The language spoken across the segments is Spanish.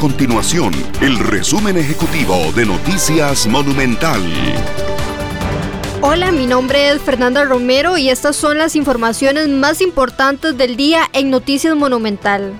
continuación el resumen ejecutivo de Noticias Monumental. Hola, mi nombre es Fernanda Romero y estas son las informaciones más importantes del día en Noticias Monumental.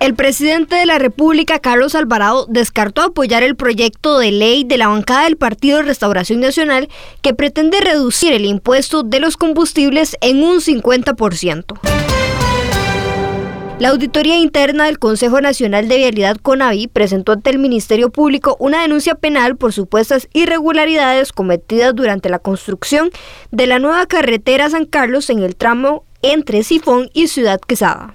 El presidente de la República, Carlos Alvarado, descartó apoyar el proyecto de ley de la bancada del Partido de Restauración Nacional que pretende reducir el impuesto de los combustibles en un 50%. La Auditoría Interna del Consejo Nacional de Vialidad CONAVI presentó ante el Ministerio Público una denuncia penal por supuestas irregularidades cometidas durante la construcción de la nueva carretera San Carlos en el tramo entre Sifón y Ciudad Quesada.